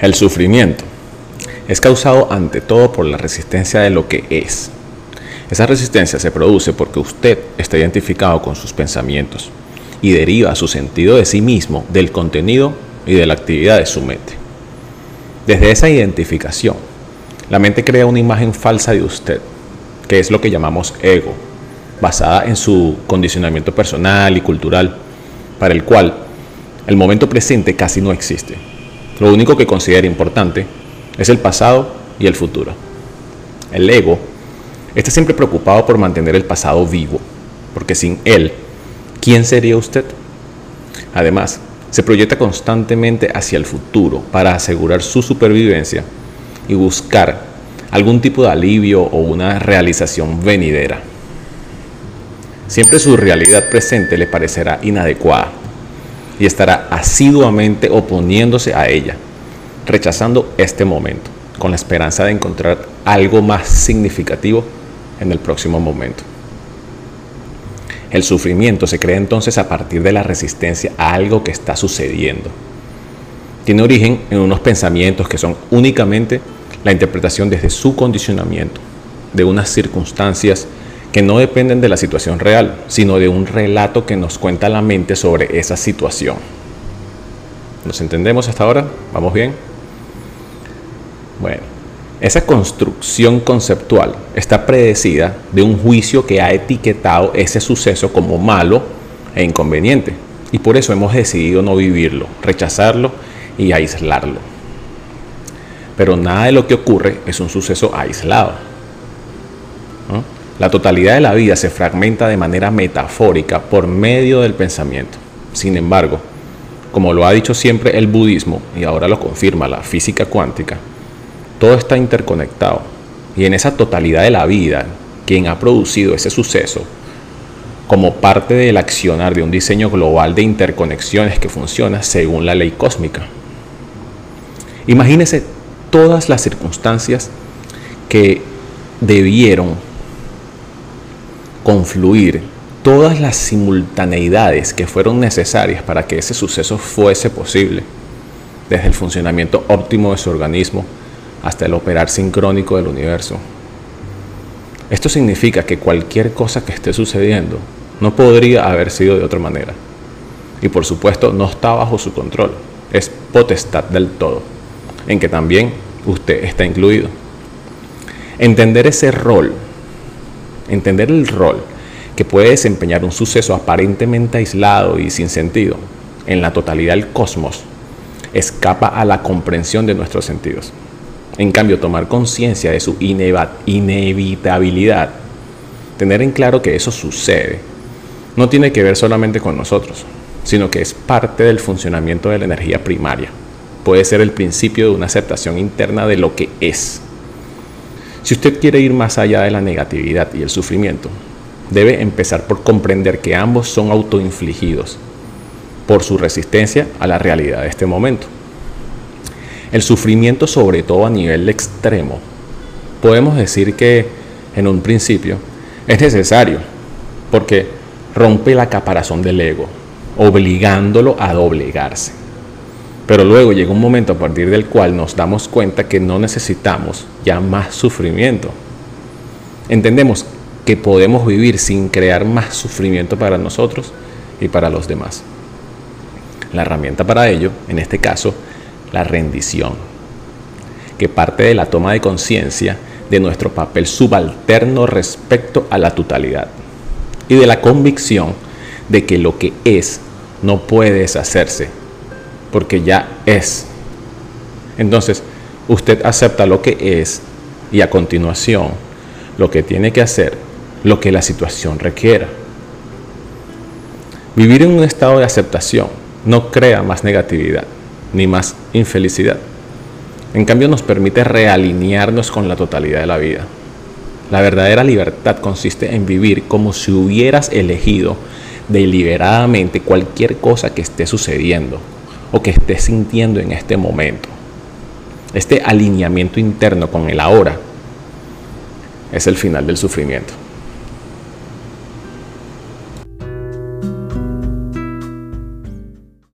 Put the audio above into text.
El sufrimiento es causado ante todo por la resistencia de lo que es. Esa resistencia se produce porque usted está identificado con sus pensamientos y deriva su sentido de sí mismo del contenido y de la actividad de su mente. Desde esa identificación, la mente crea una imagen falsa de usted, que es lo que llamamos ego, basada en su condicionamiento personal y cultural, para el cual el momento presente casi no existe. Lo único que considera importante es el pasado y el futuro. El ego está siempre preocupado por mantener el pasado vivo, porque sin él, ¿quién sería usted? Además, se proyecta constantemente hacia el futuro para asegurar su supervivencia y buscar algún tipo de alivio o una realización venidera. Siempre su realidad presente le parecerá inadecuada y estará asiduamente oponiéndose a ella, rechazando este momento, con la esperanza de encontrar algo más significativo en el próximo momento. El sufrimiento se crea entonces a partir de la resistencia a algo que está sucediendo. Tiene origen en unos pensamientos que son únicamente la interpretación desde su condicionamiento, de unas circunstancias que no dependen de la situación real, sino de un relato que nos cuenta la mente sobre esa situación. ¿Nos entendemos hasta ahora? ¿Vamos bien? Bueno, esa construcción conceptual está predecida de un juicio que ha etiquetado ese suceso como malo e inconveniente. Y por eso hemos decidido no vivirlo, rechazarlo y aislarlo. Pero nada de lo que ocurre es un suceso aislado. La totalidad de la vida se fragmenta de manera metafórica por medio del pensamiento. Sin embargo, como lo ha dicho siempre el budismo, y ahora lo confirma la física cuántica, todo está interconectado. Y en esa totalidad de la vida, quien ha producido ese suceso, como parte del accionar de un diseño global de interconexiones que funciona según la ley cósmica. Imagínese todas las circunstancias que debieron confluir todas las simultaneidades que fueron necesarias para que ese suceso fuese posible, desde el funcionamiento óptimo de su organismo hasta el operar sincrónico del universo. Esto significa que cualquier cosa que esté sucediendo no podría haber sido de otra manera. Y por supuesto no está bajo su control, es potestad del todo, en que también usted está incluido. Entender ese rol entender el rol que puede desempeñar un suceso aparentemente aislado y sin sentido en la totalidad del cosmos escapa a la comprensión de nuestros sentidos. En cambio, tomar conciencia de su inevitabilidad, tener en claro que eso sucede, no tiene que ver solamente con nosotros, sino que es parte del funcionamiento de la energía primaria. Puede ser el principio de una aceptación interna de lo que es si usted quiere ir más allá de la negatividad y el sufrimiento, debe empezar por comprender que ambos son autoinfligidos por su resistencia a la realidad de este momento. El sufrimiento, sobre todo a nivel extremo, podemos decir que en un principio es necesario porque rompe la caparazón del ego, obligándolo a doblegarse. Pero luego llega un momento a partir del cual nos damos cuenta que no necesitamos ya más sufrimiento. Entendemos que podemos vivir sin crear más sufrimiento para nosotros y para los demás. La herramienta para ello, en este caso, la rendición, que parte de la toma de conciencia de nuestro papel subalterno respecto a la totalidad y de la convicción de que lo que es no puede deshacerse porque ya es. Entonces, usted acepta lo que es y a continuación lo que tiene que hacer, lo que la situación requiera. Vivir en un estado de aceptación no crea más negatividad ni más infelicidad. En cambio nos permite realinearnos con la totalidad de la vida. La verdadera libertad consiste en vivir como si hubieras elegido deliberadamente cualquier cosa que esté sucediendo, o que estés sintiendo en este momento. Este alineamiento interno con el ahora es el final del sufrimiento.